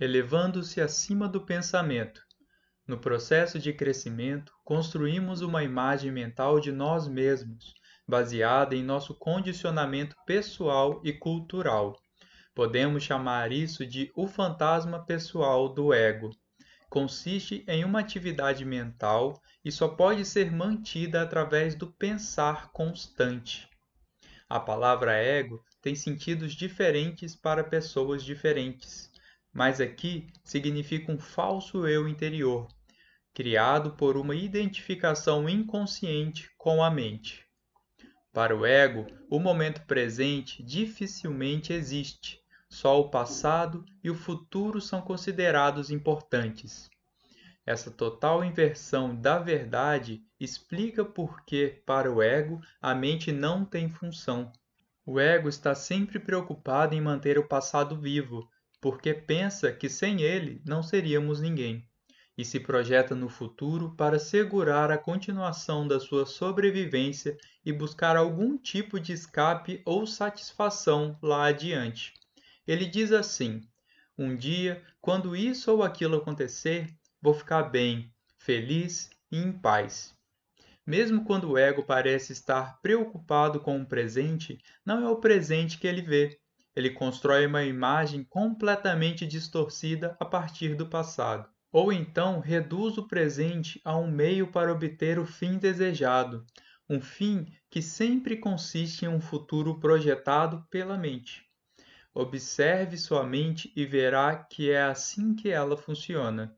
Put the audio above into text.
elevando-se acima do pensamento. No processo de crescimento, construímos uma imagem mental de nós mesmos, baseada em nosso condicionamento pessoal e cultural. Podemos chamar isso de o fantasma pessoal do ego. Consiste em uma atividade mental e só pode ser mantida através do pensar constante. A palavra ego tem sentidos diferentes para pessoas diferentes, mas aqui significa um falso eu interior, criado por uma identificação inconsciente com a mente. Para o ego, o momento presente dificilmente existe, só o passado e o futuro são considerados importantes. Essa total inversão da verdade explica por que, para o ego, a mente não tem função. O ego está sempre preocupado em manter o passado vivo, porque pensa que sem ele não seríamos ninguém, e se projeta no futuro para segurar a continuação da sua sobrevivência e buscar algum tipo de escape ou satisfação lá adiante. Ele diz assim: Um dia, quando isso ou aquilo acontecer, vou ficar bem, feliz e em paz. Mesmo quando o ego parece estar preocupado com o presente, não é o presente que ele vê. Ele constrói uma imagem completamente distorcida a partir do passado. Ou então reduz o presente a um meio para obter o fim desejado, um fim que sempre consiste em um futuro projetado pela mente. Observe sua mente e verá que é assim que ela funciona.